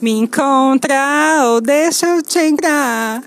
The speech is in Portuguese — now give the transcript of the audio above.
Me encontra ou deixa eu te entrar.